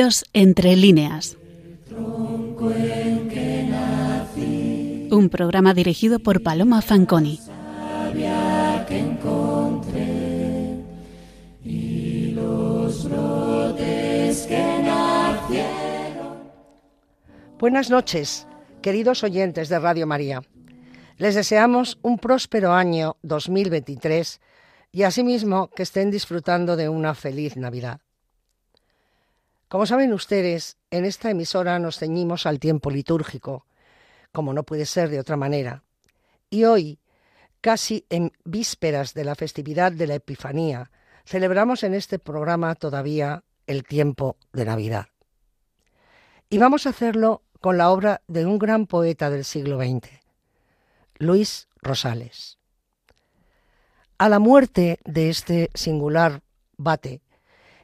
Dios entre líneas. Un programa dirigido por Paloma Fanconi. Buenas noches, queridos oyentes de Radio María. Les deseamos un próspero año 2023 y asimismo que estén disfrutando de una feliz Navidad. Como saben ustedes, en esta emisora nos ceñimos al tiempo litúrgico, como no puede ser de otra manera. Y hoy, casi en vísperas de la festividad de la Epifanía, celebramos en este programa todavía el tiempo de Navidad. Y vamos a hacerlo con la obra de un gran poeta del siglo XX, Luis Rosales. A la muerte de este singular bate,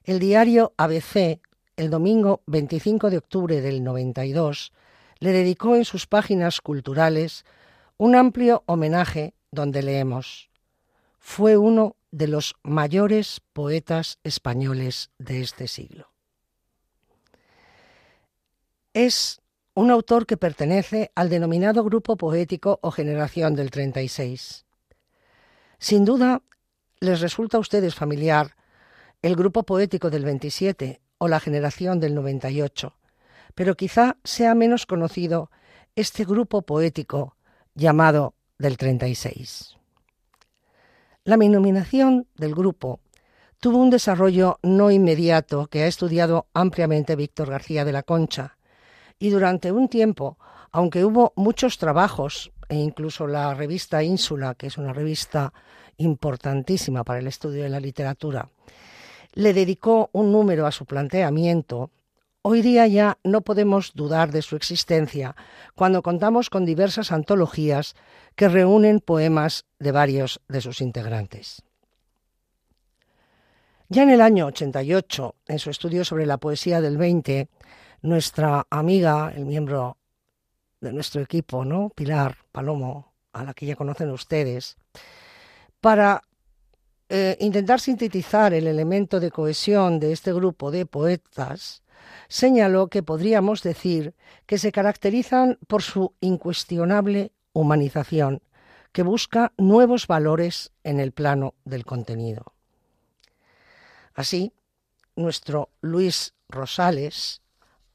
el diario ABC, el domingo 25 de octubre del 92, le dedicó en sus páginas culturales un amplio homenaje donde leemos Fue uno de los mayores poetas españoles de este siglo. Es un autor que pertenece al denominado grupo poético o generación del 36 sin duda, les resulta a ustedes familiar el grupo poético del 27 o la generación del 98, pero quizá sea menos conocido este grupo poético llamado del 36. La denominación del grupo tuvo un desarrollo no inmediato que ha estudiado ampliamente Víctor García de la Concha, y durante un tiempo, aunque hubo muchos trabajos e incluso la revista Ínsula, que es una revista importantísima para el estudio de la literatura, le dedicó un número a su planteamiento, hoy día ya no podemos dudar de su existencia cuando contamos con diversas antologías que reúnen poemas de varios de sus integrantes. Ya en el año 88, en su estudio sobre la poesía del 20, nuestra amiga, el miembro de nuestro equipo, ¿no? Pilar Palomo, a la que ya conocen ustedes, para eh, intentar sintetizar el elemento de cohesión de este grupo de poetas, señaló que podríamos decir que se caracterizan por su incuestionable humanización, que busca nuevos valores en el plano del contenido. Así, nuestro Luis Rosales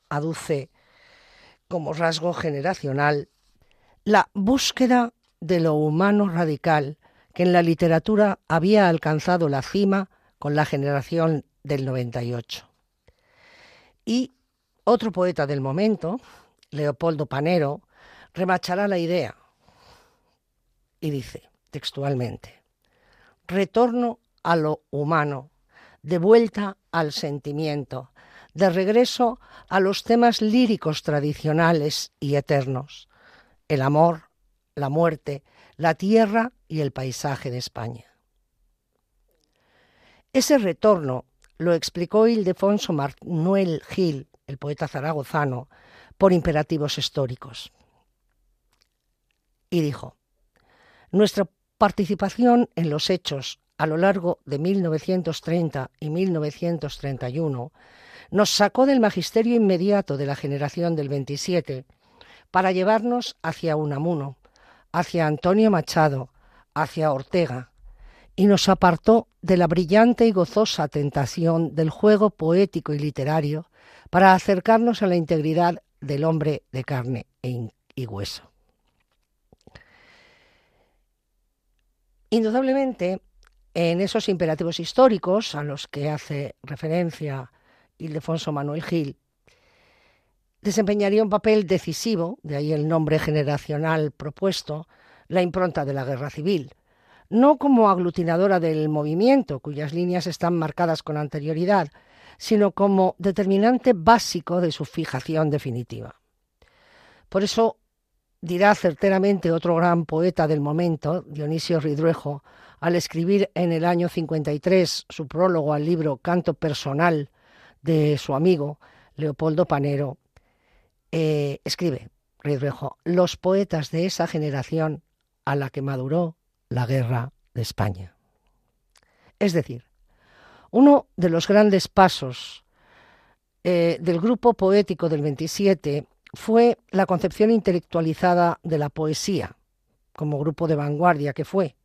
aduce como rasgo generacional la búsqueda de lo humano radical que en la literatura había alcanzado la cima con la generación del 98. Y otro poeta del momento, Leopoldo Panero, remachará la idea y dice textualmente, retorno a lo humano, de vuelta al sentimiento, de regreso a los temas líricos tradicionales y eternos, el amor, la muerte, la tierra y el paisaje de España. Ese retorno lo explicó Ildefonso Manuel Gil, el poeta zaragozano, por imperativos históricos. Y dijo, nuestra participación en los hechos a lo largo de 1930 y 1931 nos sacó del magisterio inmediato de la generación del 27 para llevarnos hacia Unamuno, hacia Antonio Machado, hacia Ortega, y nos apartó de la brillante y gozosa tentación del juego poético y literario para acercarnos a la integridad del hombre de carne e y hueso. Indudablemente, en esos imperativos históricos a los que hace referencia Ildefonso Manuel Gil, desempeñaría un papel decisivo, de ahí el nombre generacional propuesto, la impronta de la guerra civil, no como aglutinadora del movimiento, cuyas líneas están marcadas con anterioridad, sino como determinante básico de su fijación definitiva. Por eso dirá certeramente otro gran poeta del momento, Dionisio Ridruejo, al escribir en el año 53 su prólogo al libro Canto Personal de su amigo Leopoldo Panero, eh, escribe Ridruejo, los poetas de esa generación a la que maduró la guerra de España. Es decir, Uno de los grandes pasos eh, del grupo poético del 27 fue la concepción intelectualizada de la poesía, como grupo de vanguardia que fue.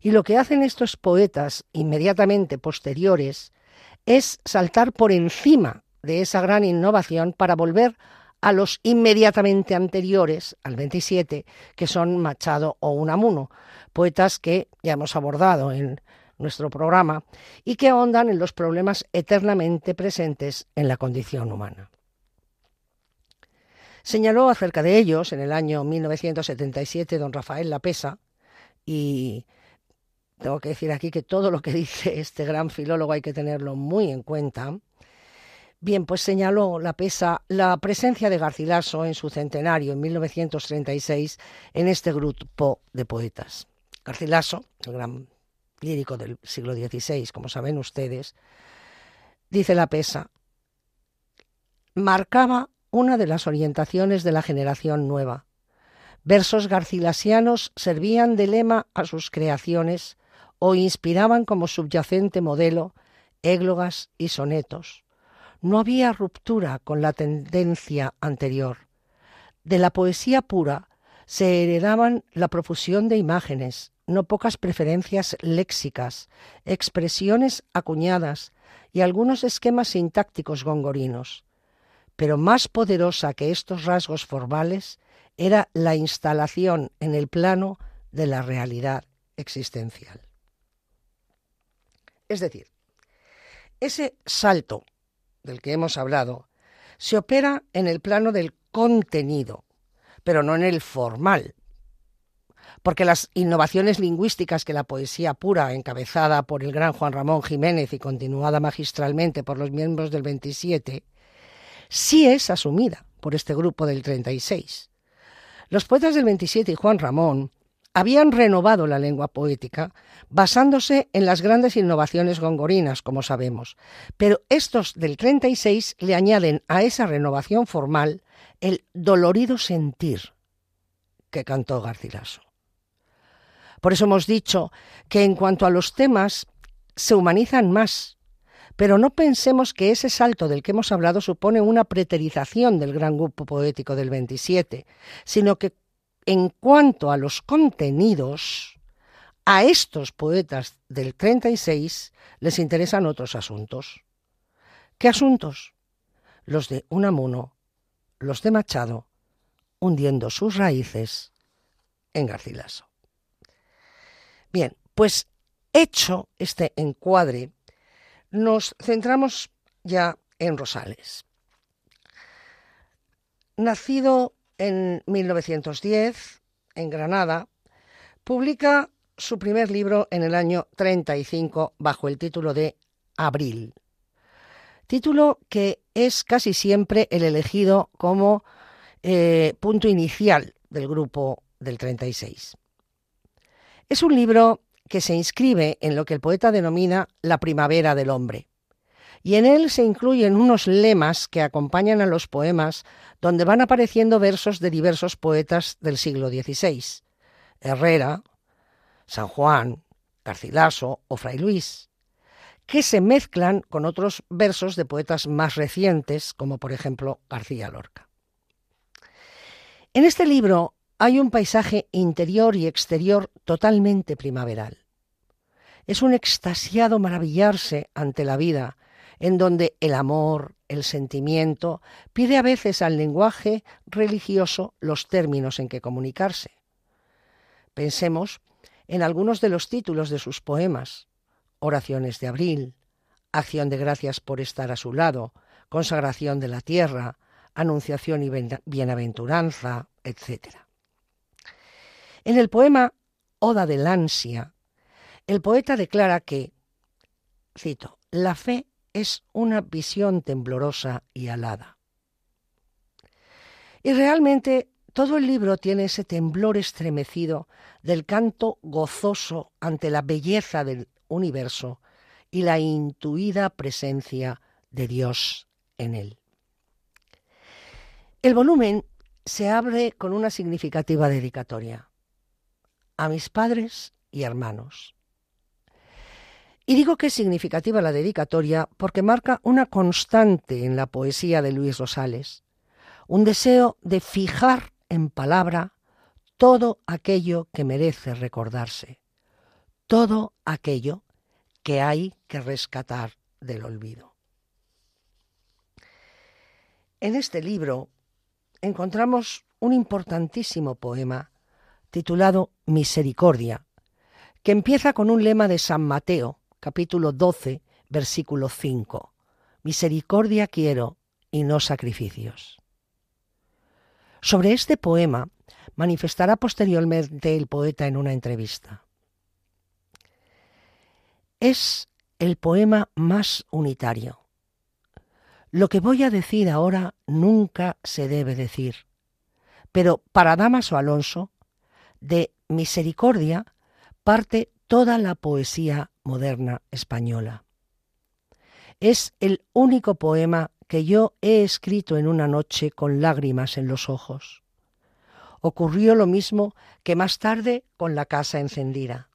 Y lo que hacen estos poetas inmediatamente posteriores es saltar por encima de esa gran innovación para volver a los inmediatamente anteriores, al 27, que son Machado o Unamuno, poetas que ya hemos abordado en nuestro programa y que ahondan en los problemas eternamente presentes en la condición humana. Señaló acerca de ellos en el año 1977 don Rafael Lapesa y tengo que decir aquí que todo lo que dice este gran filólogo hay que tenerlo muy en cuenta. Bien, pues señaló la pesa la presencia de Garcilaso en su centenario en 1936 en este grupo de poetas. Garcilaso, el gran lírico del siglo XVI, como saben ustedes, dice la pesa, marcaba una de las orientaciones de la generación nueva. Versos garcilasianos servían de lema a sus creaciones o inspiraban como subyacente modelo églogas y sonetos. No había ruptura con la tendencia anterior. De la poesía pura se heredaban la profusión de imágenes, no pocas preferencias léxicas, expresiones acuñadas y algunos esquemas sintácticos gongorinos. Pero más poderosa que estos rasgos formales era la instalación en el plano de la realidad existencial. Es decir, ese salto del que hemos hablado se opera en el plano del contenido, pero no en el formal, porque las innovaciones lingüísticas que la poesía pura, encabezada por el gran Juan Ramón Jiménez y continuada magistralmente por los miembros del 27, sí es asumida por este grupo del 36. Los poetas del 27 y Juan Ramón habían renovado la lengua poética basándose en las grandes innovaciones gongorinas, como sabemos, pero estos del 36 le añaden a esa renovación formal el dolorido sentir que cantó Garcilaso. Por eso hemos dicho que en cuanto a los temas se humanizan más, pero no pensemos que ese salto del que hemos hablado supone una preterización del gran grupo poético del 27, sino que en cuanto a los contenidos, a estos poetas del 36 les interesan otros asuntos. ¿Qué asuntos? Los de Unamuno, los de Machado, hundiendo sus raíces en Garcilaso. Bien, pues hecho este encuadre, nos centramos ya en Rosales. Nacido en 1910 en Granada, publica su primer libro en el año 35 bajo el título de Abril. Título que es casi siempre el elegido como eh, punto inicial del grupo del 36. Es un libro que se inscribe en lo que el poeta denomina la primavera del hombre. Y en él se incluyen unos lemas que acompañan a los poemas donde van apareciendo versos de diversos poetas del siglo XVI. Herrera, San Juan, Garcilaso o Fray Luis, que se mezclan con otros versos de poetas más recientes, como por ejemplo García Lorca. En este libro hay un paisaje interior y exterior totalmente primaveral. Es un extasiado maravillarse ante la vida, en donde el amor, el sentimiento, pide a veces al lenguaje religioso los términos en que comunicarse. Pensemos en algunos de los títulos de sus poemas, Oraciones de Abril, Acción de Gracias por estar a su lado, Consagración de la Tierra, Anunciación y Bienaventuranza, etc. En el poema Oda del ansia, el poeta declara que, cito, la fe es una visión temblorosa y alada. Y realmente todo el libro tiene ese temblor estremecido del canto gozoso ante la belleza del universo y la intuida presencia de Dios en él. El volumen se abre con una significativa dedicatoria a mis padres y hermanos. Y digo que es significativa la dedicatoria porque marca una constante en la poesía de Luis Rosales, un deseo de fijar en palabra todo aquello que merece recordarse, todo aquello que hay que rescatar del olvido. En este libro encontramos un importantísimo poema titulado Misericordia, que empieza con un lema de San Mateo, capítulo 12, versículo 5. Misericordia quiero y no sacrificios. Sobre este poema manifestará posteriormente el poeta en una entrevista. Es el poema más unitario. Lo que voy a decir ahora nunca se debe decir, pero para Damaso Alonso, de misericordia parte toda la poesía moderna española. Es el único poema que yo he escrito en una noche con lágrimas en los ojos. Ocurrió lo mismo que más tarde con La casa encendida.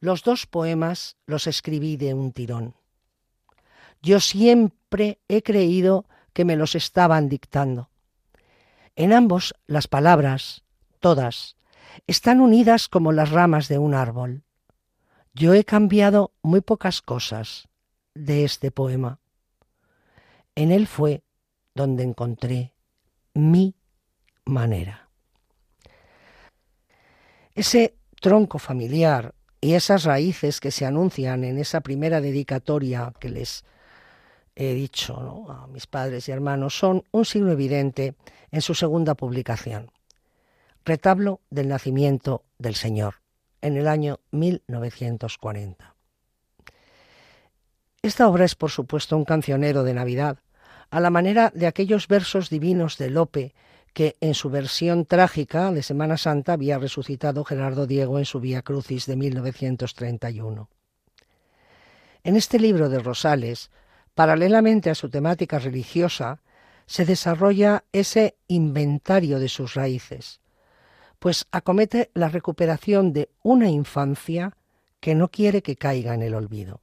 Los dos poemas los escribí de un tirón. Yo siempre he creído que me los estaban dictando. En ambos las palabras, todas, están unidas como las ramas de un árbol. Yo he cambiado muy pocas cosas de este poema. En él fue donde encontré mi manera. Ese tronco familiar y esas raíces que se anuncian en esa primera dedicatoria que les he dicho a mis padres y hermanos son un signo evidente en su segunda publicación, Retablo del Nacimiento del Señor, en el año 1940. Esta obra es, por supuesto, un cancionero de Navidad, a la manera de aquellos versos divinos de Lope que en su versión trágica de Semana Santa había resucitado Gerardo Diego en su Vía Crucis de 1931. En este libro de Rosales, paralelamente a su temática religiosa, se desarrolla ese inventario de sus raíces, pues acomete la recuperación de una infancia que no quiere que caiga en el olvido.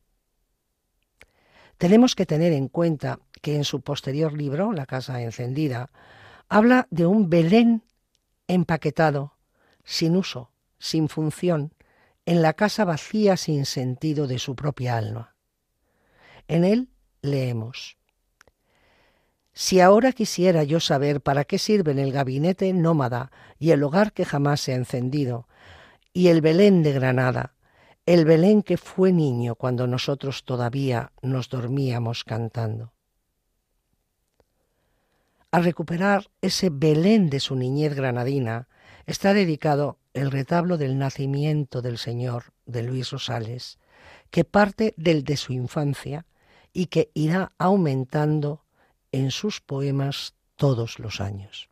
Tenemos que tener en cuenta que en su posterior libro, La Casa Encendida, habla de un Belén empaquetado, sin uso, sin función, en la casa vacía sin sentido de su propia alma. En él leemos, si ahora quisiera yo saber para qué sirven el gabinete nómada y el hogar que jamás se ha encendido, y el Belén de Granada, el Belén que fue niño cuando nosotros todavía nos dormíamos cantando. A recuperar ese Belén de su niñez granadina está dedicado el retablo del nacimiento del Señor de Luis Rosales, que parte del de su infancia y que irá aumentando en sus poemas todos los años.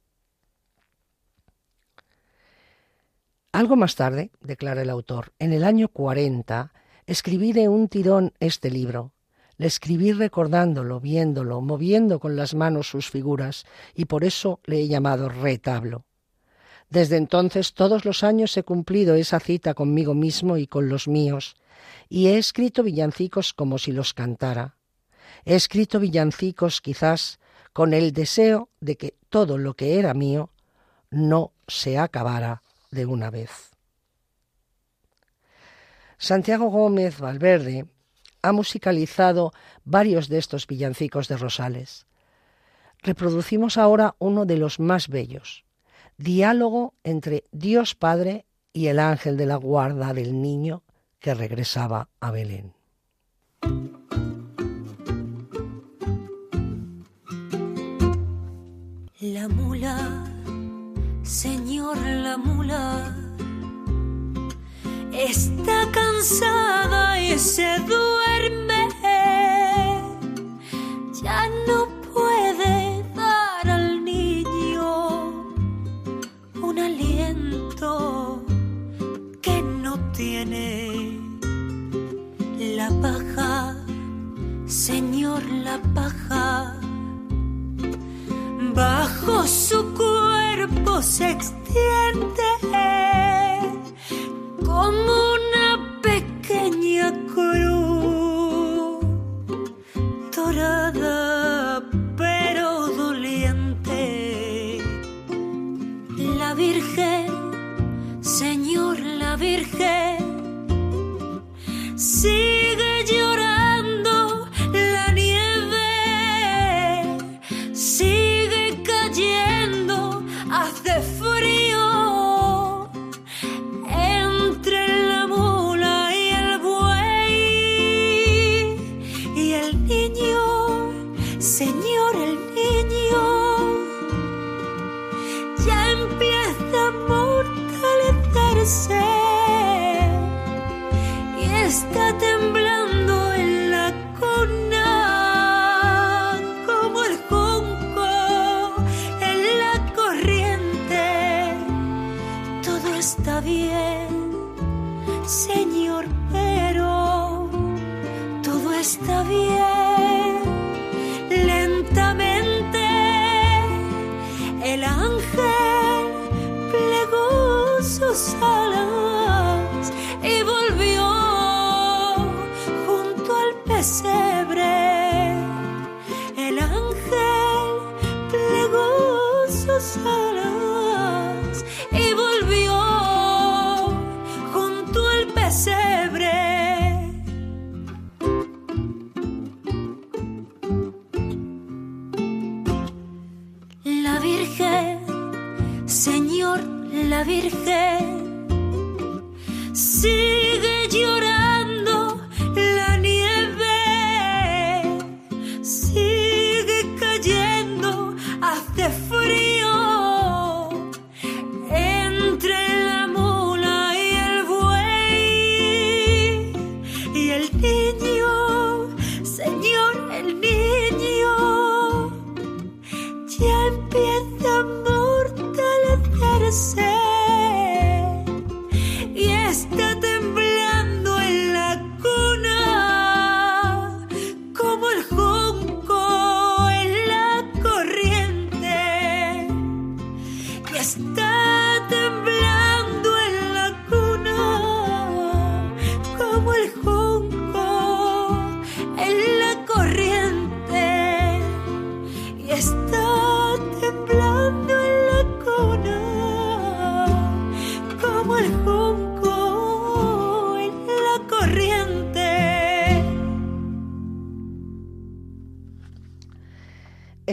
Algo más tarde, declara el autor, en el año 40, escribí de un tirón este libro. Le escribí recordándolo, viéndolo, moviendo con las manos sus figuras, y por eso le he llamado retablo. Desde entonces todos los años he cumplido esa cita conmigo mismo y con los míos, y he escrito villancicos como si los cantara. He escrito villancicos quizás con el deseo de que todo lo que era mío no se acabara de una vez. Santiago Gómez Valverde ha musicalizado varios de estos villancicos de Rosales. Reproducimos ahora uno de los más bellos, diálogo entre Dios Padre y el ángel de la guarda del niño que regresaba a Belén. La mula, señor la mula, está cansada y se duerme. Ya no puede dar al niño un aliento que no tiene. La paja, señor la paja bajo su cuerpo se extiende como una pequeña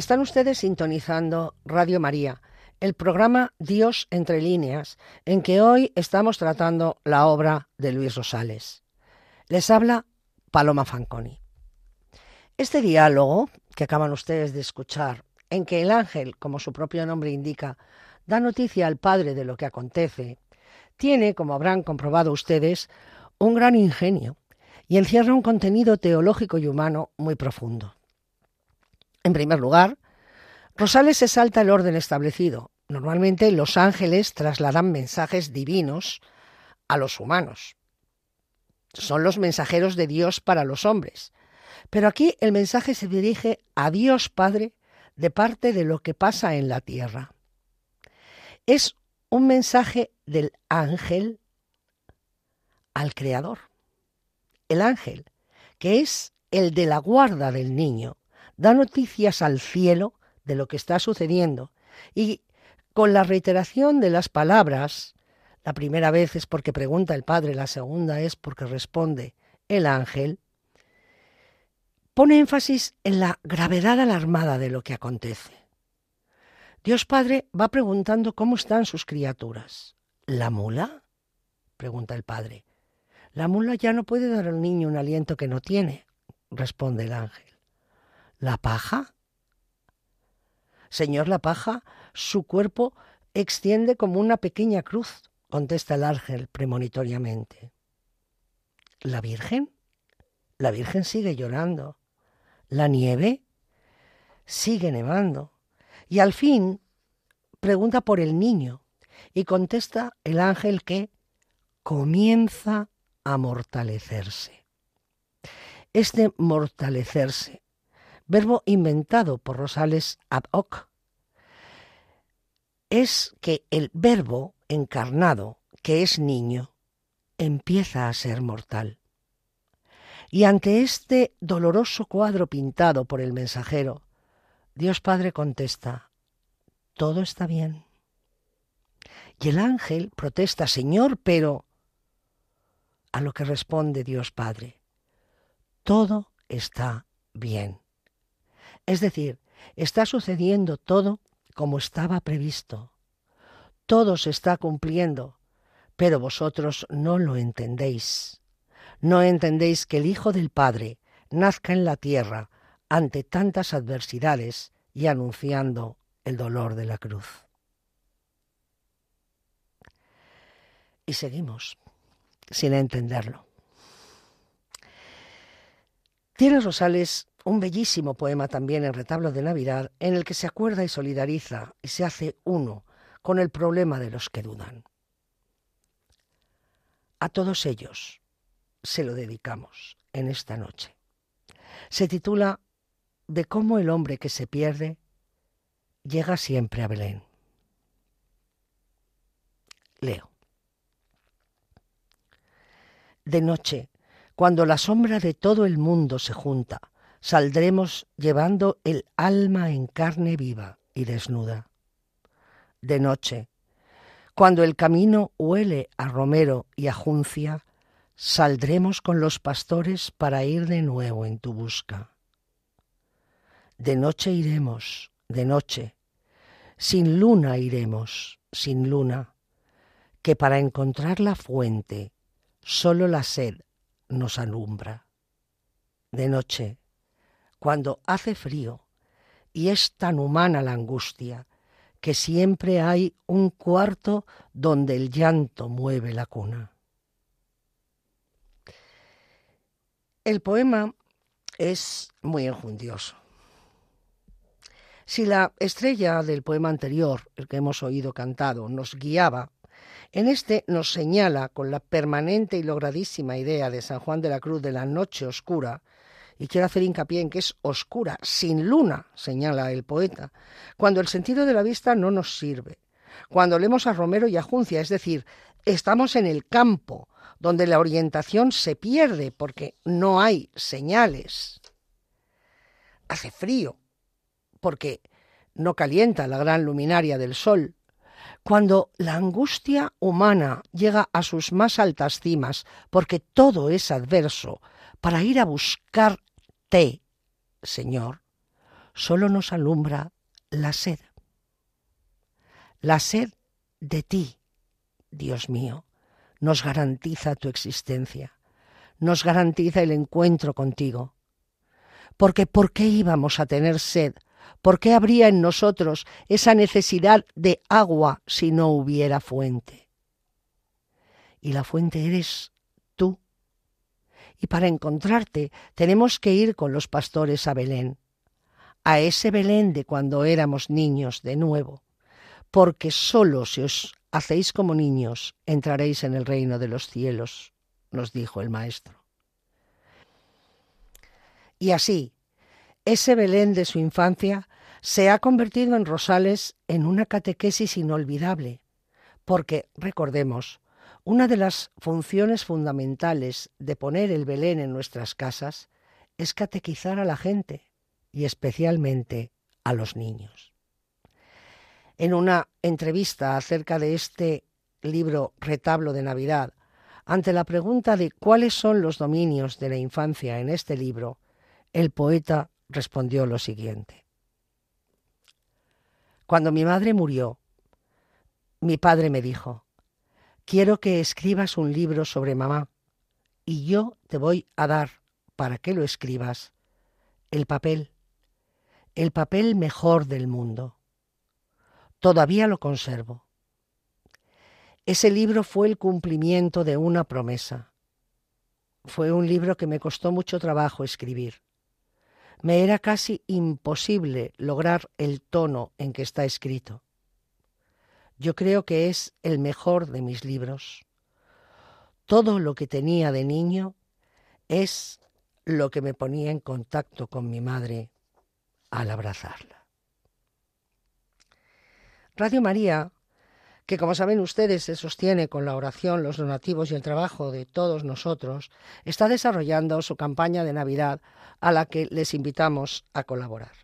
Están ustedes sintonizando Radio María, el programa Dios entre líneas, en que hoy estamos tratando la obra de Luis Rosales. Les habla Paloma Fanconi. Este diálogo que acaban ustedes de escuchar, en que el ángel, como su propio nombre indica, da noticia al Padre de lo que acontece, tiene, como habrán comprobado ustedes, un gran ingenio y encierra un contenido teológico y humano muy profundo. En primer lugar, Rosales se salta el orden establecido. Normalmente los ángeles trasladan mensajes divinos a los humanos. Son los mensajeros de Dios para los hombres. Pero aquí el mensaje se dirige a Dios Padre de parte de lo que pasa en la tierra. Es un mensaje del ángel al Creador. El ángel, que es el de la guarda del niño, da noticias al cielo de lo que está sucediendo y con la reiteración de las palabras, la primera vez es porque pregunta el Padre, la segunda es porque responde el ángel, pone énfasis en la gravedad alarmada de lo que acontece. Dios Padre va preguntando cómo están sus criaturas. ¿La mula? pregunta el Padre. La mula ya no puede dar al niño un aliento que no tiene, responde el ángel. ¿La paja? Señor, la paja, su cuerpo extiende como una pequeña cruz, contesta el ángel premonitoriamente. ¿La Virgen? La Virgen sigue llorando. ¿La nieve? Sigue nevando. Y al fin pregunta por el niño y contesta el ángel que comienza a mortalecerse. Este mortalecerse, verbo inventado por Rosales ad hoc, es que el verbo encarnado, que es niño, empieza a ser mortal. Y ante este doloroso cuadro pintado por el mensajero, Dios Padre contesta, todo está bien. Y el ángel protesta, Señor, pero A lo que responde Dios Padre, todo está bien. Es decir, está sucediendo todo como estaba previsto. Todo se está cumpliendo, pero vosotros no lo entendéis. No entendéis que el Hijo del Padre nazca en la tierra ante tantas adversidades y anunciando el dolor de la cruz. Y seguimos sin entenderlo. Tiene Rosales un bellísimo poema también en retablo de Navidad en el que se acuerda y solidariza y se hace uno con el problema de los que dudan. A todos ellos se lo dedicamos en esta noche. Se titula De cómo el hombre que se pierde llega siempre a Belén. Leo. De noche, cuando la sombra de todo el mundo se junta, saldremos llevando el alma en carne viva y desnuda. De noche, cuando el camino huele a romero y a juncia, saldremos con los pastores para ir de nuevo en tu busca. De noche iremos, de noche, sin luna iremos, sin luna, que para encontrar la fuente solo la sed nos alumbra. De noche, cuando hace frío y es tan humana la angustia que siempre hay un cuarto donde el llanto mueve la cuna. El poema es muy enjundioso. Si la estrella del poema anterior, el que hemos oído cantado, nos guiaba, en este nos señala con la permanente y logradísima idea de San Juan de la Cruz de la noche oscura, y quiero hacer hincapié en que es oscura, sin luna, señala el poeta, cuando el sentido de la vista no nos sirve, cuando leemos a Romero y a Juncia, es decir, estamos en el campo, donde la orientación se pierde porque no hay señales. Hace frío, porque no calienta la gran luminaria del sol. Cuando la angustia humana llega a sus más altas cimas, porque todo es adverso, para ir a buscarte, Señor, solo nos alumbra la sed. La sed de ti, Dios mío, nos garantiza tu existencia, nos garantiza el encuentro contigo. Porque ¿por qué íbamos a tener sed ¿Por qué habría en nosotros esa necesidad de agua si no hubiera fuente? Y la fuente eres. Y para encontrarte tenemos que ir con los pastores a Belén, a ese Belén de cuando éramos niños de nuevo, porque solo si os hacéis como niños entraréis en el reino de los cielos, nos dijo el Maestro. Y así, ese Belén de su infancia se ha convertido en Rosales en una catequesis inolvidable, porque, recordemos, una de las funciones fundamentales de poner el Belén en nuestras casas es catequizar a la gente y especialmente a los niños. En una entrevista acerca de este libro Retablo de Navidad, ante la pregunta de cuáles son los dominios de la infancia en este libro, el poeta respondió lo siguiente. Cuando mi madre murió, mi padre me dijo, quiero que escribas un libro sobre mamá y yo te voy a dar, para que lo escribas, el papel, el papel mejor del mundo. Todavía lo conservo. Ese libro fue el cumplimiento de una promesa. Fue un libro que me costó mucho trabajo escribir me era casi imposible lograr el tono en que está escrito. Yo creo que es el mejor de mis libros. Todo lo que tenía de niño es lo que me ponía en contacto con mi madre al abrazarla. Radio María que como saben ustedes se sostiene con la oración, los donativos y el trabajo de todos nosotros, está desarrollando su campaña de Navidad a la que les invitamos a colaborar.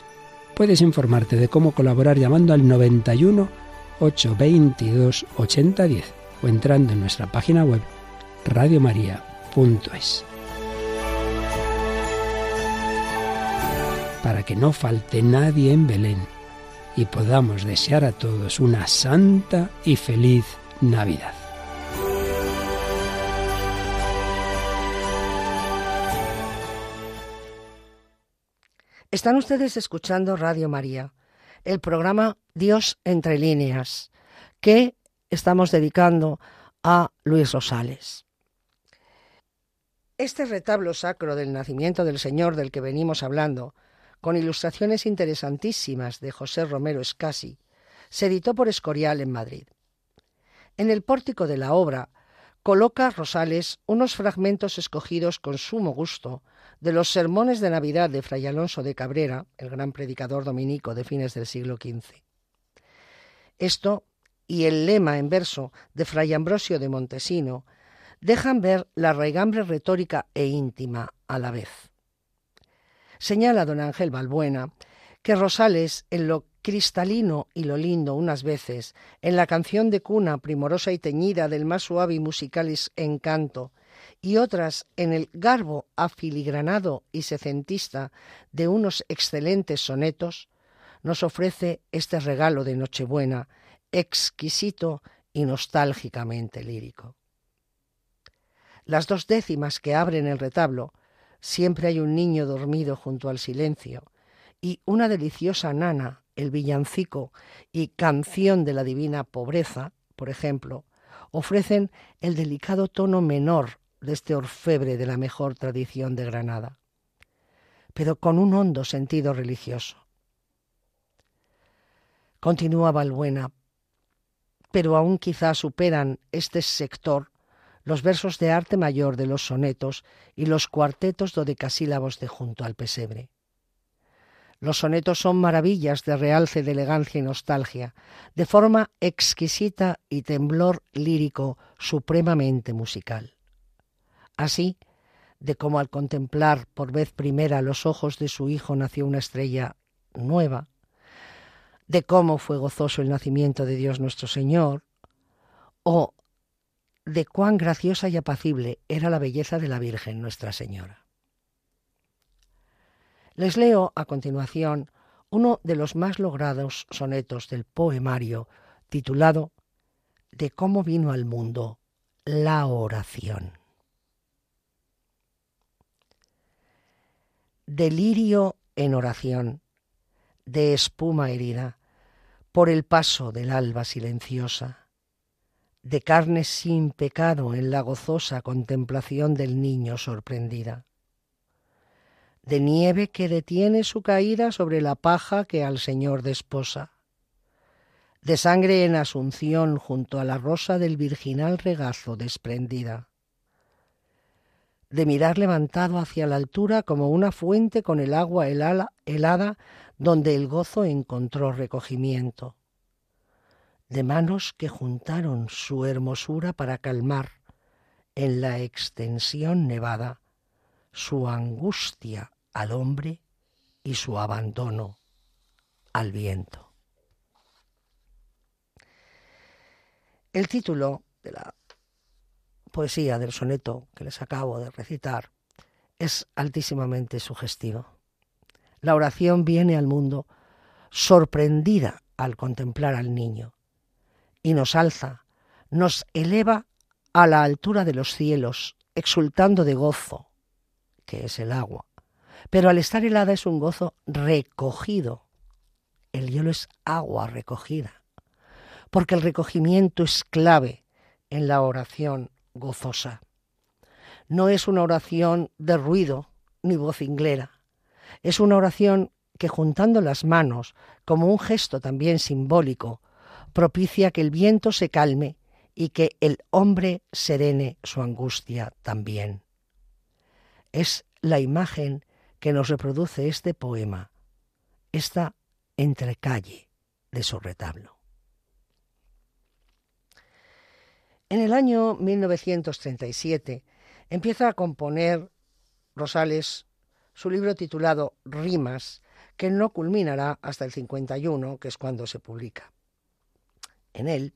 Puedes informarte de cómo colaborar llamando al 91 822 8010 o entrando en nuestra página web radiomaria.es. para que no falte nadie en Belén y podamos desear a todos una santa y feliz Navidad. Están ustedes escuchando Radio María, el programa Dios entre líneas, que estamos dedicando a Luis Rosales. Este retablo sacro del nacimiento del Señor del que venimos hablando con ilustraciones interesantísimas de José Romero Escasi, se editó por Escorial en Madrid. En el pórtico de la obra coloca Rosales unos fragmentos escogidos con sumo gusto de los sermones de Navidad de Fray Alonso de Cabrera, el gran predicador dominico de fines del siglo XV. Esto y el lema en verso de Fray Ambrosio de Montesino dejan ver la raigambre retórica e íntima a la vez. Señala don Ángel Balbuena que Rosales, en lo cristalino y lo lindo unas veces, en la canción de cuna primorosa y teñida del más suave y musical encanto, y otras en el garbo afiligranado y secentista de unos excelentes sonetos, nos ofrece este regalo de Nochebuena, exquisito y nostálgicamente lírico. Las dos décimas que abren el retablo Siempre hay un niño dormido junto al silencio y una deliciosa nana, el villancico y canción de la divina pobreza, por ejemplo, ofrecen el delicado tono menor de este orfebre de la mejor tradición de Granada, pero con un hondo sentido religioso. Continúa Balbuena, pero aún quizá superan este sector los versos de arte mayor de los sonetos y los cuartetos dodecasílabos de junto al pesebre. Los sonetos son maravillas de realce de elegancia y nostalgia, de forma exquisita y temblor lírico supremamente musical. Así, de cómo al contemplar por vez primera los ojos de su hijo nació una estrella nueva, de cómo fue gozoso el nacimiento de Dios nuestro Señor, o de cuán graciosa y apacible era la belleza de la Virgen Nuestra Señora. Les leo a continuación uno de los más logrados sonetos del poemario titulado De cómo vino al mundo la oración. Delirio en oración, de espuma herida, por el paso del alba silenciosa, de carne sin pecado en la gozosa contemplación del niño sorprendida, de nieve que detiene su caída sobre la paja que al Señor desposa, de sangre en asunción junto a la rosa del virginal regazo desprendida, de mirar levantado hacia la altura como una fuente con el agua helada donde el gozo encontró recogimiento de manos que juntaron su hermosura para calmar en la extensión nevada su angustia al hombre y su abandono al viento. El título de la poesía del soneto que les acabo de recitar es altísimamente sugestivo. La oración viene al mundo sorprendida al contemplar al niño, y nos alza, nos eleva a la altura de los cielos, exultando de gozo, que es el agua. Pero al estar helada es un gozo recogido. El hielo es agua recogida, porque el recogimiento es clave en la oración gozosa. No es una oración de ruido ni vocinglera. Es una oración que juntando las manos, como un gesto también simbólico, propicia que el viento se calme y que el hombre serene su angustia también. Es la imagen que nos reproduce este poema, esta entrecalle de su retablo. En el año 1937 empieza a componer Rosales su libro titulado Rimas, que no culminará hasta el 51, que es cuando se publica. En él,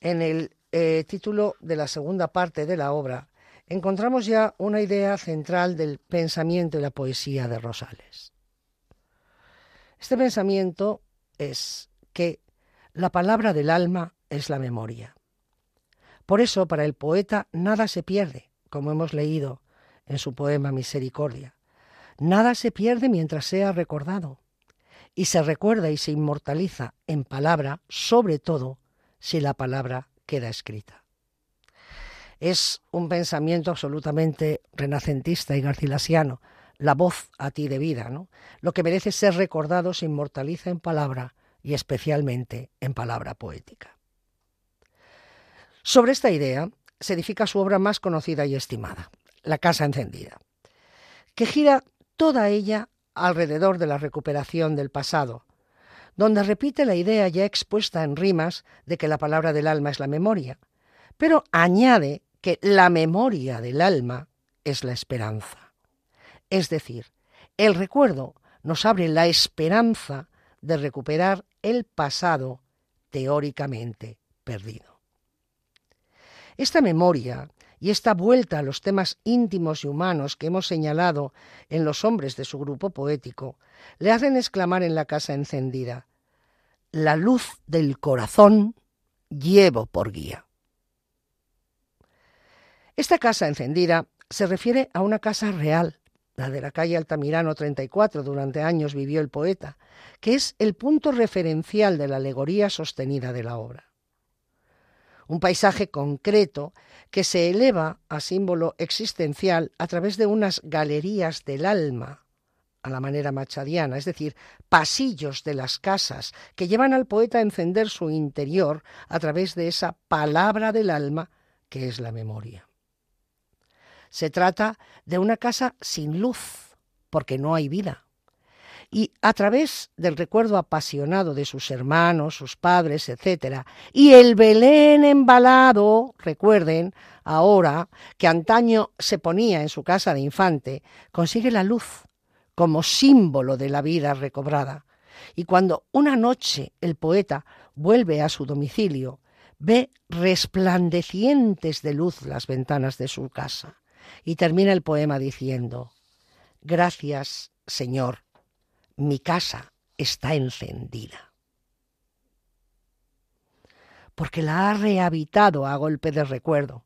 en el eh, título de la segunda parte de la obra, encontramos ya una idea central del pensamiento y la poesía de Rosales. Este pensamiento es que la palabra del alma es la memoria. Por eso, para el poeta nada se pierde, como hemos leído en su poema Misericordia. Nada se pierde mientras sea recordado, y se recuerda y se inmortaliza en palabra, sobre todo si la palabra queda escrita. Es un pensamiento absolutamente renacentista y garcilasiano, la voz a ti de vida, ¿no? Lo que merece ser recordado se inmortaliza en palabra y especialmente en palabra poética. Sobre esta idea se edifica su obra más conocida y estimada, La Casa Encendida, que gira toda ella alrededor de la recuperación del pasado, donde repite la idea ya expuesta en rimas de que la palabra del alma es la memoria, pero añade que la memoria del alma es la esperanza. Es decir, el recuerdo nos abre la esperanza de recuperar el pasado teóricamente perdido. Esta memoria y esta vuelta a los temas íntimos y humanos que hemos señalado en los hombres de su grupo poético le hacen exclamar en la casa encendida, la luz del corazón llevo por guía. Esta casa encendida se refiere a una casa real, la de la calle Altamirano 34, durante años vivió el poeta, que es el punto referencial de la alegoría sostenida de la obra un paisaje concreto que se eleva a símbolo existencial a través de unas galerías del alma, a la manera machadiana, es decir, pasillos de las casas que llevan al poeta a encender su interior a través de esa palabra del alma que es la memoria. Se trata de una casa sin luz, porque no hay vida y a través del recuerdo apasionado de sus hermanos, sus padres, etc., y el Belén embalado, recuerden, ahora que antaño se ponía en su casa de infante, consigue la luz como símbolo de la vida recobrada. Y cuando una noche el poeta vuelve a su domicilio, ve resplandecientes de luz las ventanas de su casa. Y termina el poema diciendo, Gracias, Señor, mi casa está encendida. Porque la ha rehabitado a golpe de recuerdo.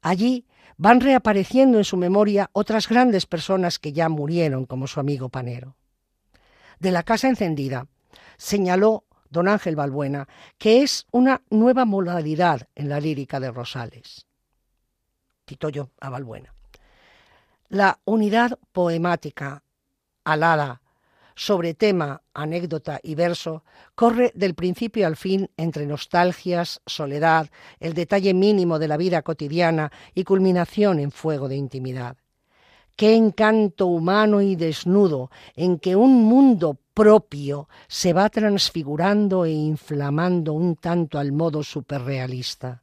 Allí van reapareciendo en su memoria otras grandes personas que ya murieron, como su amigo Panero. De la casa encendida señaló don Ángel Balbuena que es una nueva modalidad en la lírica de Rosales. Quito yo a Balbuena. La unidad poemática alada sobre tema, anécdota y verso, corre del principio al fin entre nostalgias, soledad, el detalle mínimo de la vida cotidiana y culminación en fuego de intimidad. Qué encanto humano y desnudo en que un mundo propio se va transfigurando e inflamando un tanto al modo superrealista,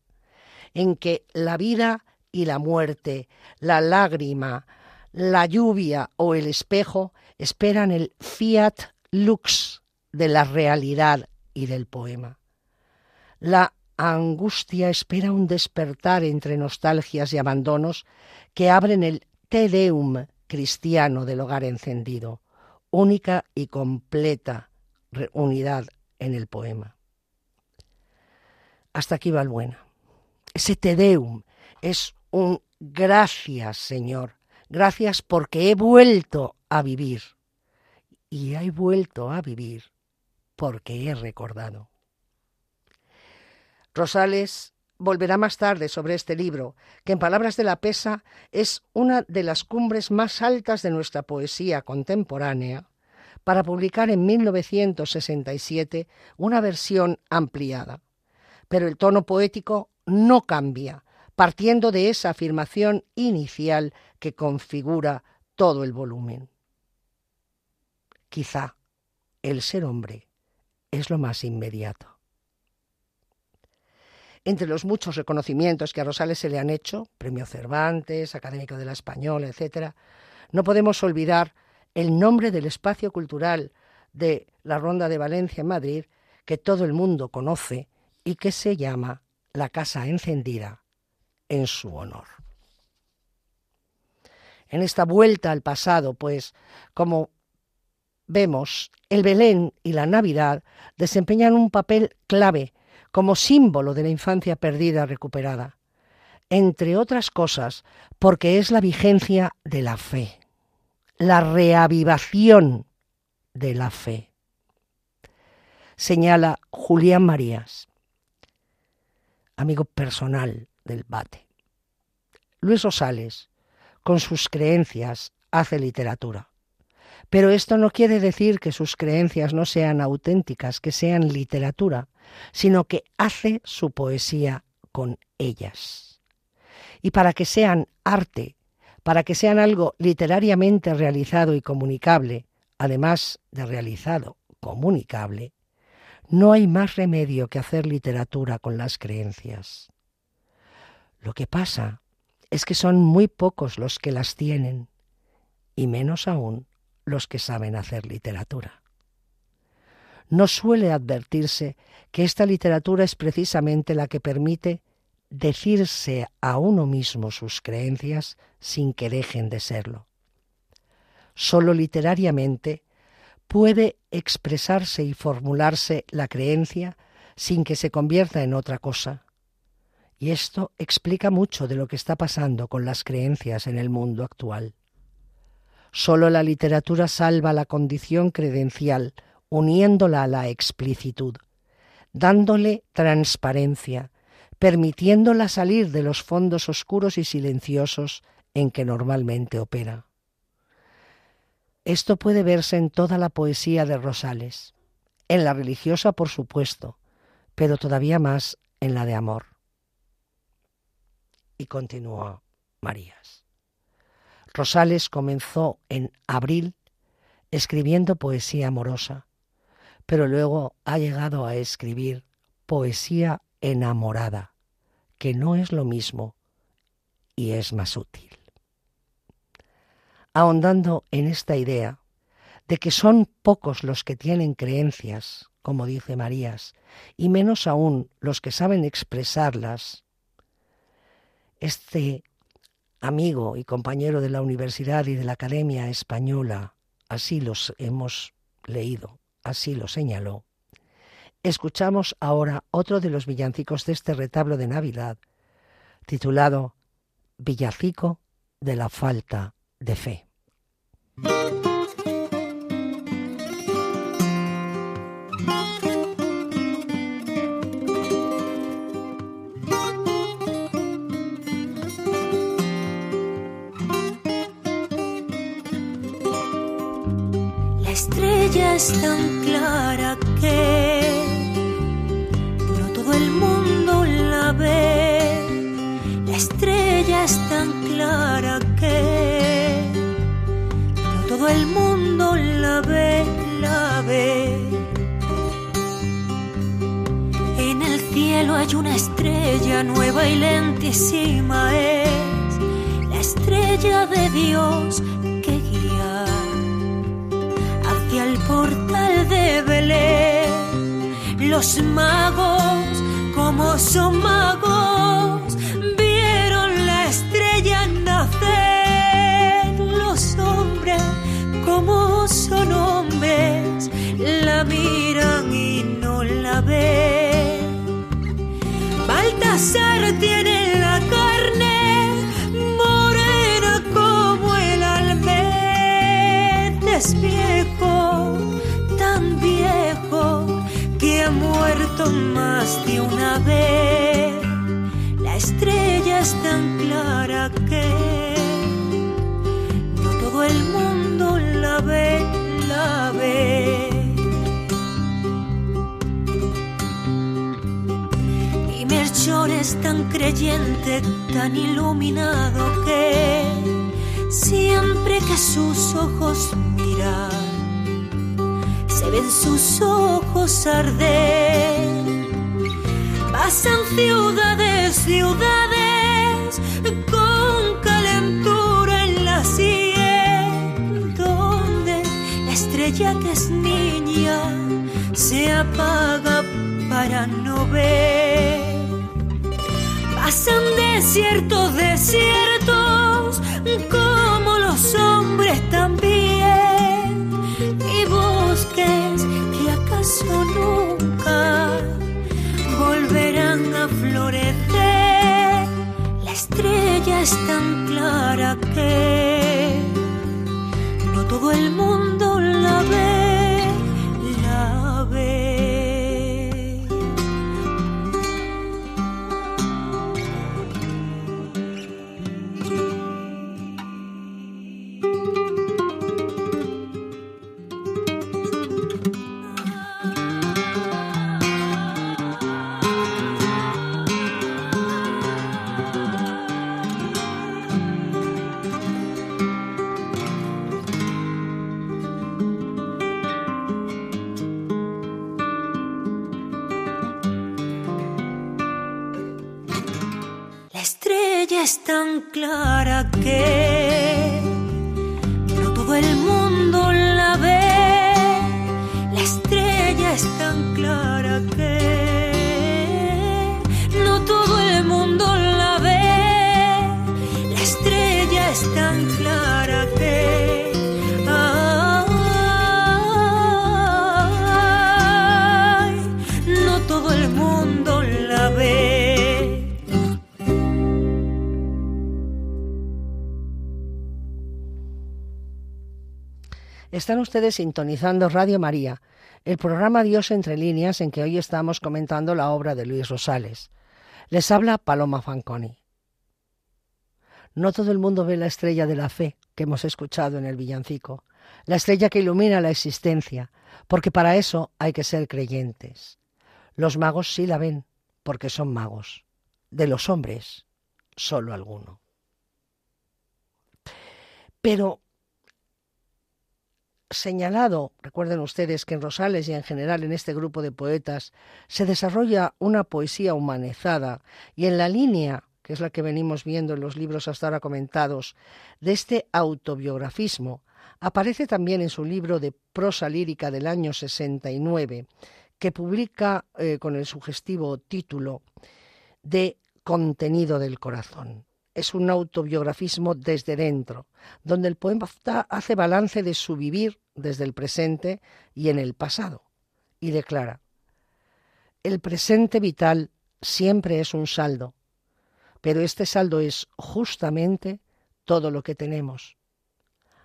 en que la vida y la muerte, la lágrima, la lluvia o el espejo esperan el fiat lux de la realidad y del poema. La angustia espera un despertar entre nostalgias y abandonos que abren el Te Deum cristiano del hogar encendido, única y completa unidad en el poema. Hasta aquí va el buena. Ese te deum es un gracias, Señor. Gracias porque he vuelto a vivir. Y he vuelto a vivir porque he recordado. Rosales volverá más tarde sobre este libro, que en palabras de la Pesa es una de las cumbres más altas de nuestra poesía contemporánea, para publicar en 1967 una versión ampliada. Pero el tono poético no cambia, partiendo de esa afirmación inicial que configura todo el volumen. Quizá el ser hombre es lo más inmediato. Entre los muchos reconocimientos que a Rosales se le han hecho, Premio Cervantes, Académico de la Española, etc., no podemos olvidar el nombre del espacio cultural de la Ronda de Valencia en Madrid, que todo el mundo conoce y que se llama La Casa Encendida en su honor. En esta vuelta al pasado, pues, como vemos, el Belén y la Navidad desempeñan un papel clave como símbolo de la infancia perdida recuperada, entre otras cosas porque es la vigencia de la fe, la reavivación de la fe. Señala Julián Marías, amigo personal del Bate. Luis Rosales, con sus creencias, hace literatura. Pero esto no quiere decir que sus creencias no sean auténticas, que sean literatura, sino que hace su poesía con ellas. Y para que sean arte, para que sean algo literariamente realizado y comunicable, además de realizado, comunicable, no hay más remedio que hacer literatura con las creencias. Lo que pasa es que son muy pocos los que las tienen, y menos aún los que saben hacer literatura. No suele advertirse que esta literatura es precisamente la que permite decirse a uno mismo sus creencias sin que dejen de serlo. Solo literariamente puede expresarse y formularse la creencia sin que se convierta en otra cosa. Y esto explica mucho de lo que está pasando con las creencias en el mundo actual. Solo la literatura salva la condición credencial, uniéndola a la explicitud, dándole transparencia, permitiéndola salir de los fondos oscuros y silenciosos en que normalmente opera. Esto puede verse en toda la poesía de Rosales, en la religiosa por supuesto, pero todavía más en la de amor. Y continuó Marías. Rosales comenzó en abril escribiendo poesía amorosa, pero luego ha llegado a escribir poesía enamorada, que no es lo mismo y es más útil. Ahondando en esta idea de que son pocos los que tienen creencias, como dice Marías, y menos aún los que saben expresarlas, este amigo y compañero de la Universidad y de la Academia Española, así los hemos leído, así lo señaló, escuchamos ahora otro de los villancicos de este retablo de Navidad, titulado Villancico de la falta de fe. Es tan clara que no todo el mundo la ve. La estrella es tan clara que no todo el mundo la ve, la ve. En el cielo hay una estrella nueva y lentísima es la estrella de Dios portal de Belén. Los magos, como son magos, que no todo el mundo la ve, la ve. Y Melchor es tan creyente, tan iluminado que siempre que sus ojos miran, se ven sus ojos arder. Pasan ciudades, ciudades con calentura en la sien, donde la estrella que es niña se apaga para no ver. Pasan desiertos, desiertos, como los hombres también, es tan clara que no todo el mundo la ve, Están ustedes sintonizando Radio María, el programa Dios entre líneas en que hoy estamos comentando la obra de Luis Rosales. Les habla Paloma Fanconi. No todo el mundo ve la estrella de la fe que hemos escuchado en el villancico, la estrella que ilumina la existencia, porque para eso hay que ser creyentes. Los magos sí la ven, porque son magos. De los hombres, solo alguno. Pero señalado, recuerden ustedes que en Rosales y en general en este grupo de poetas se desarrolla una poesía humanizada y en la línea, que es la que venimos viendo en los libros hasta ahora comentados, de este autobiografismo, aparece también en su libro de prosa lírica del año 69, que publica eh, con el sugestivo título de Contenido del Corazón. Es un autobiografismo desde dentro, donde el poema hace balance de su vivir desde el presente y en el pasado, y declara, el presente vital siempre es un saldo, pero este saldo es justamente todo lo que tenemos.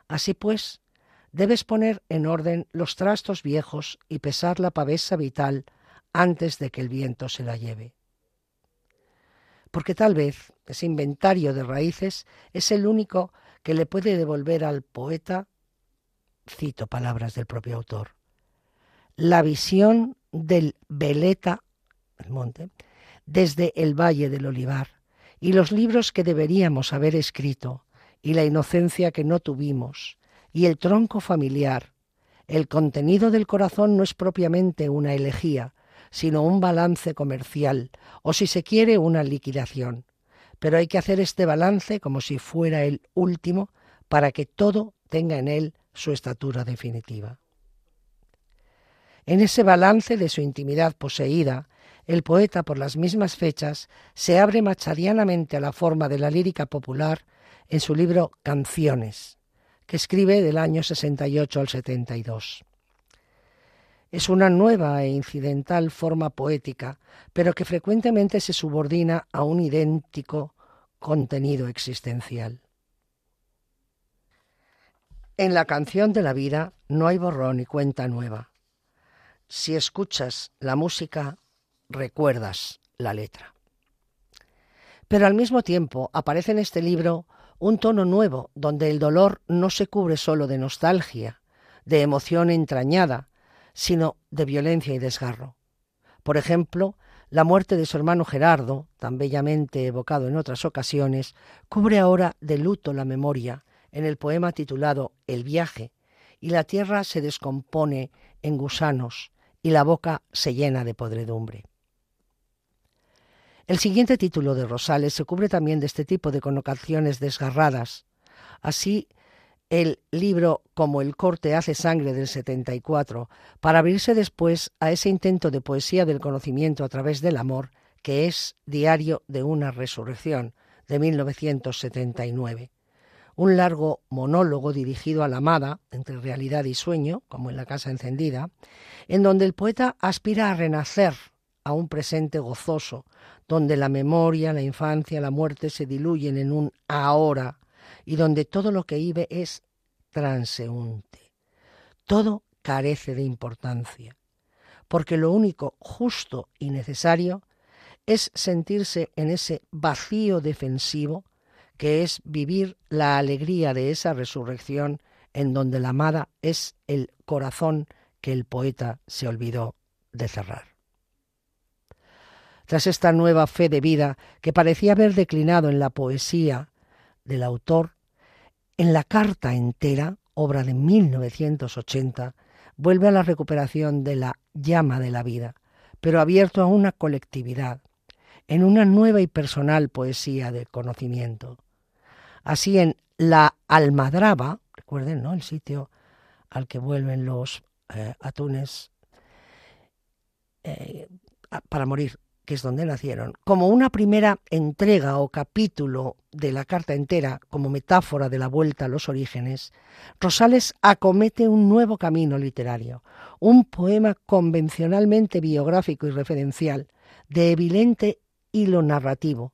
Así pues, debes poner en orden los trastos viejos y pesar la pavesa vital antes de que el viento se la lleve porque tal vez ese inventario de raíces es el único que le puede devolver al poeta, cito palabras del propio autor, la visión del veleta, el monte, desde el valle del olivar, y los libros que deberíamos haber escrito, y la inocencia que no tuvimos, y el tronco familiar. El contenido del corazón no es propiamente una elegía, sino un balance comercial, o si se quiere, una liquidación. Pero hay que hacer este balance como si fuera el último para que todo tenga en él su estatura definitiva. En ese balance de su intimidad poseída, el poeta, por las mismas fechas, se abre machadianamente a la forma de la lírica popular en su libro Canciones, que escribe del año 68 al 72. Es una nueva e incidental forma poética, pero que frecuentemente se subordina a un idéntico contenido existencial. En la canción de la vida no hay borrón y cuenta nueva. Si escuchas la música, recuerdas la letra. Pero al mismo tiempo aparece en este libro un tono nuevo donde el dolor no se cubre solo de nostalgia, de emoción entrañada, sino de violencia y desgarro. Por ejemplo, la muerte de su hermano Gerardo, tan bellamente evocado en otras ocasiones, cubre ahora de luto la memoria en el poema titulado El viaje, y la tierra se descompone en gusanos y la boca se llena de podredumbre. El siguiente título de Rosales se cubre también de este tipo de connotaciones desgarradas. Así, el libro Como el corte hace sangre del 74, para abrirse después a ese intento de poesía del conocimiento a través del amor, que es Diario de una resurrección, de 1979. Un largo monólogo dirigido a la amada, entre realidad y sueño, como en la casa encendida, en donde el poeta aspira a renacer a un presente gozoso, donde la memoria, la infancia, la muerte se diluyen en un ahora y donde todo lo que vive es transeúnte. Todo carece de importancia, porque lo único justo y necesario es sentirse en ese vacío defensivo que es vivir la alegría de esa resurrección en donde la amada es el corazón que el poeta se olvidó de cerrar tras esta nueva fe de vida que parecía haber declinado en la poesía del autor, en la carta entera, obra de 1980, vuelve a la recuperación de la llama de la vida, pero abierto a una colectividad, en una nueva y personal poesía del conocimiento. Así en La Almadraba, recuerden, ¿no? El sitio al que vuelven los eh, atunes eh, para morir que es donde nacieron, como una primera entrega o capítulo de la carta entera, como metáfora de la vuelta a los orígenes, Rosales acomete un nuevo camino literario, un poema convencionalmente biográfico y referencial, de evidente hilo narrativo,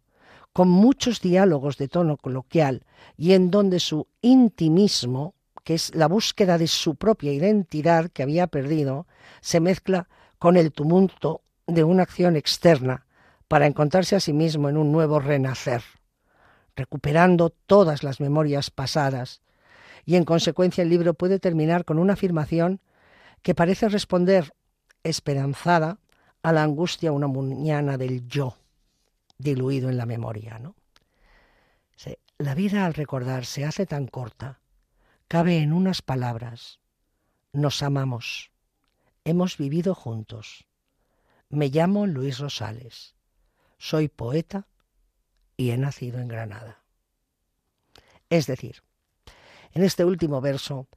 con muchos diálogos de tono coloquial y en donde su intimismo, que es la búsqueda de su propia identidad que había perdido, se mezcla con el tumulto de una acción externa para encontrarse a sí mismo en un nuevo renacer, recuperando todas las memorias pasadas, y en consecuencia el libro puede terminar con una afirmación que parece responder esperanzada a la angustia una mañana del yo, diluido en la memoria. ¿no? La vida al recordar se hace tan corta, cabe en unas palabras. Nos amamos, hemos vivido juntos, me llamo Luis Rosales, soy poeta y he nacido en Granada. Es decir, en este último verso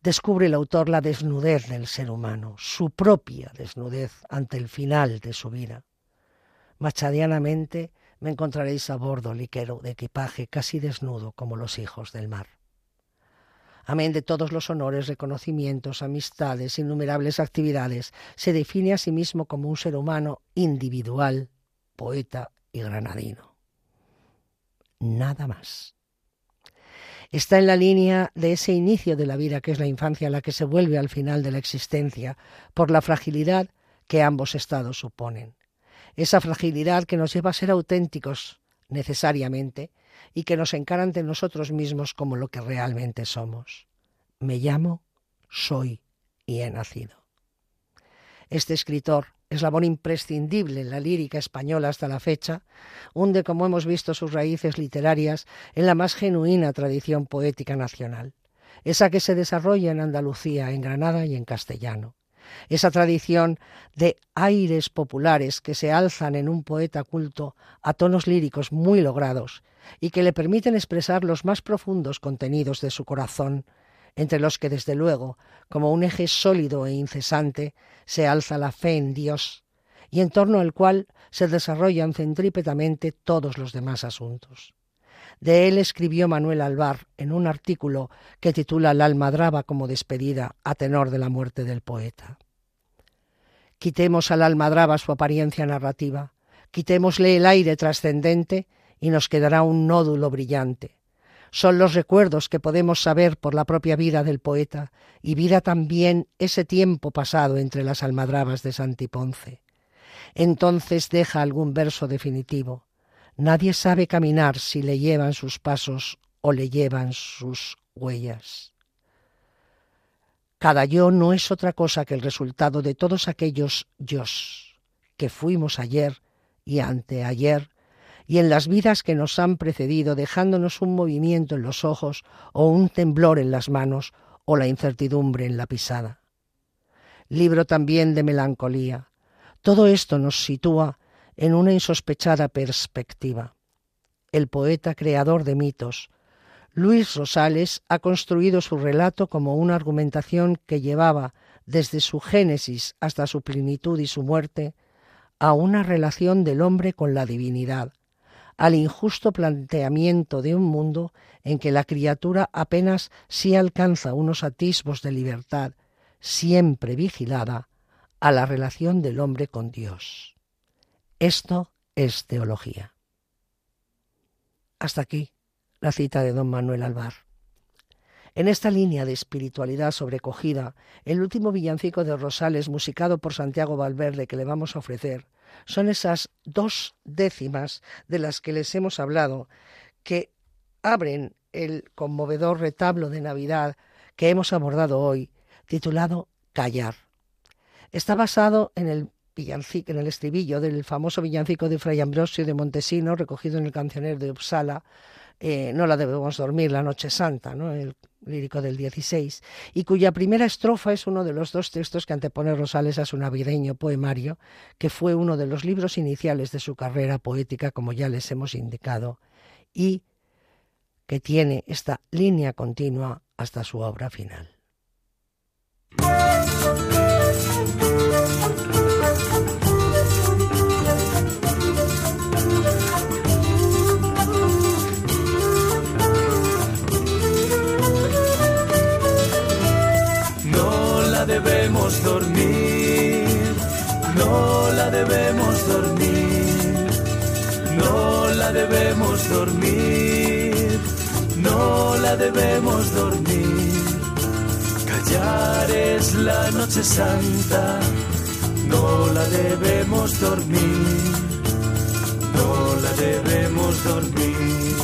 descubre el autor la desnudez del ser humano, su propia desnudez ante el final de su vida. Machadianamente me encontraréis a bordo liquero de equipaje casi desnudo como los hijos del mar amén de todos los honores, reconocimientos, amistades, innumerables actividades, se define a sí mismo como un ser humano individual, poeta y granadino. Nada más. Está en la línea de ese inicio de la vida que es la infancia, la que se vuelve al final de la existencia, por la fragilidad que ambos estados suponen. Esa fragilidad que nos lleva a ser auténticos necesariamente y que nos encara ante nosotros mismos como lo que realmente somos. Me llamo, soy y he nacido. Este escritor, eslabón imprescindible en la lírica española hasta la fecha, hunde, como hemos visto, sus raíces literarias en la más genuina tradición poética nacional, esa que se desarrolla en Andalucía, en Granada y en castellano esa tradición de aires populares que se alzan en un poeta culto a tonos líricos muy logrados y que le permiten expresar los más profundos contenidos de su corazón, entre los que desde luego, como un eje sólido e incesante, se alza la fe en Dios, y en torno al cual se desarrollan centrípetamente todos los demás asuntos. De él escribió Manuel Alvar en un artículo que titula La almadraba como despedida a tenor de la muerte del poeta. Quitemos a la almadraba su apariencia narrativa, quitémosle el aire trascendente y nos quedará un nódulo brillante. Son los recuerdos que podemos saber por la propia vida del poeta y vida también ese tiempo pasado entre las almadrabas de Santiponce. Entonces deja algún verso definitivo. Nadie sabe caminar si le llevan sus pasos o le llevan sus huellas. Cada yo no es otra cosa que el resultado de todos aquellos yos que fuimos ayer y anteayer y en las vidas que nos han precedido, dejándonos un movimiento en los ojos o un temblor en las manos o la incertidumbre en la pisada. Libro también de melancolía. Todo esto nos sitúa en una insospechada perspectiva. El poeta creador de mitos, Luis Rosales ha construido su relato como una argumentación que llevaba desde su génesis hasta su plenitud y su muerte a una relación del hombre con la divinidad, al injusto planteamiento de un mundo en que la criatura apenas sí alcanza unos atisbos de libertad, siempre vigilada, a la relación del hombre con Dios. Esto es teología. Hasta aquí la cita de don Manuel Alvar. En esta línea de espiritualidad sobrecogida, el último villancico de Rosales, musicado por Santiago Valverde, que le vamos a ofrecer, son esas dos décimas de las que les hemos hablado, que abren el conmovedor retablo de Navidad que hemos abordado hoy, titulado Callar. Está basado en el villancico, en el estribillo del famoso villancico de Fray Ambrosio de Montesino, recogido en el cancionero de Uppsala, eh, no la debemos dormir, la Noche Santa, ¿no? el lírico del 16, y cuya primera estrofa es uno de los dos textos que antepone Rosales a su navideño poemario, que fue uno de los libros iniciales de su carrera poética, como ya les hemos indicado, y que tiene esta línea continua hasta su obra final. Debemos dormir, no la debemos dormir, no la debemos dormir, no la debemos dormir. Callar es la noche santa, no la debemos dormir, no la debemos dormir.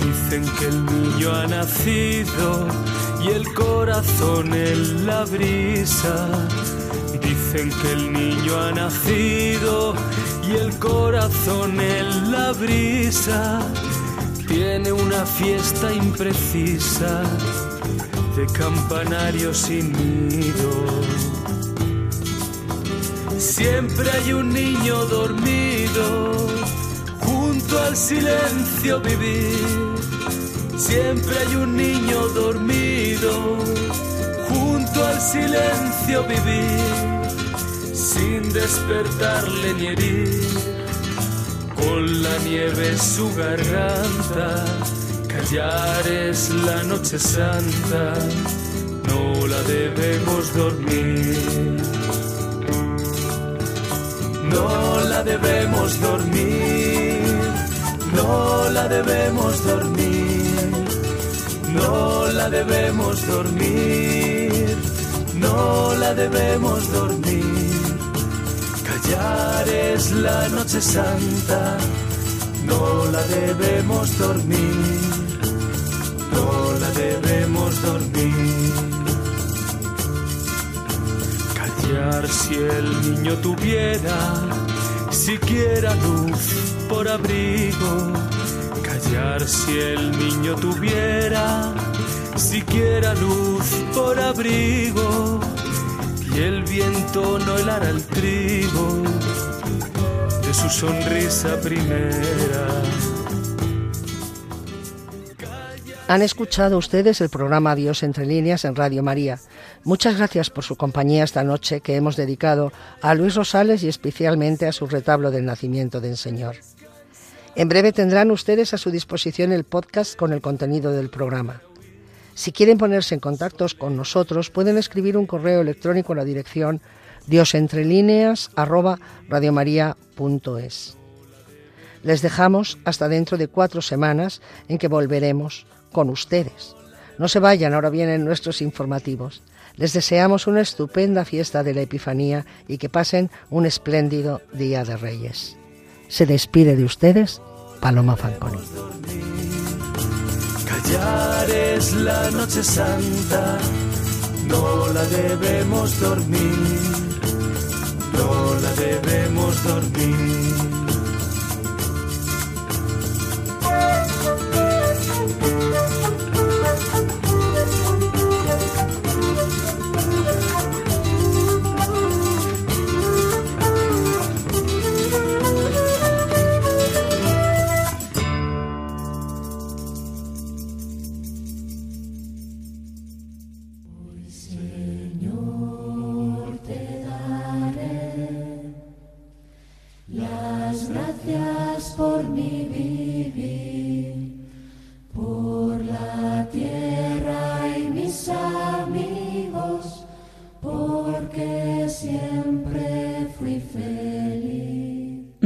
Dicen que el niño ha nacido y el corazón en la brisa. Dicen que el niño ha nacido y el corazón en la brisa. Tiene una fiesta imprecisa de campanarios sin nido. Siempre hay un niño dormido junto al silencio vivir Siempre hay un niño dormido junto al silencio vivir, sin despertarle ni herir. Con la nieve su garganta, callar es la noche santa, no la debemos dormir. No la debemos dormir, no la debemos dormir no la debemos dormir, no la debemos dormir. Callar es la noche santa, no la debemos dormir, no la debemos dormir. Callar si el niño tuviera siquiera luz por abrigo si el niño tuviera siquiera luz por abrigo y el viento no helara el trigo de su sonrisa primera. Han escuchado ustedes el programa Dios entre líneas en Radio María. Muchas gracias por su compañía esta noche que hemos dedicado a Luis Rosales y especialmente a su retablo del nacimiento del Señor. En breve tendrán ustedes a su disposición el podcast con el contenido del programa. Si quieren ponerse en contacto con nosotros, pueden escribir un correo electrónico a la dirección diosentrelineas@radiomaria.es. Les dejamos hasta dentro de cuatro semanas en que volveremos con ustedes. No se vayan, ahora vienen nuestros informativos. Les deseamos una estupenda fiesta de la Epifanía y que pasen un espléndido Día de Reyes. Se despide de ustedes Paloma Fanconi. Callar es la noche santa, no la debemos dormir, no la debemos dormir.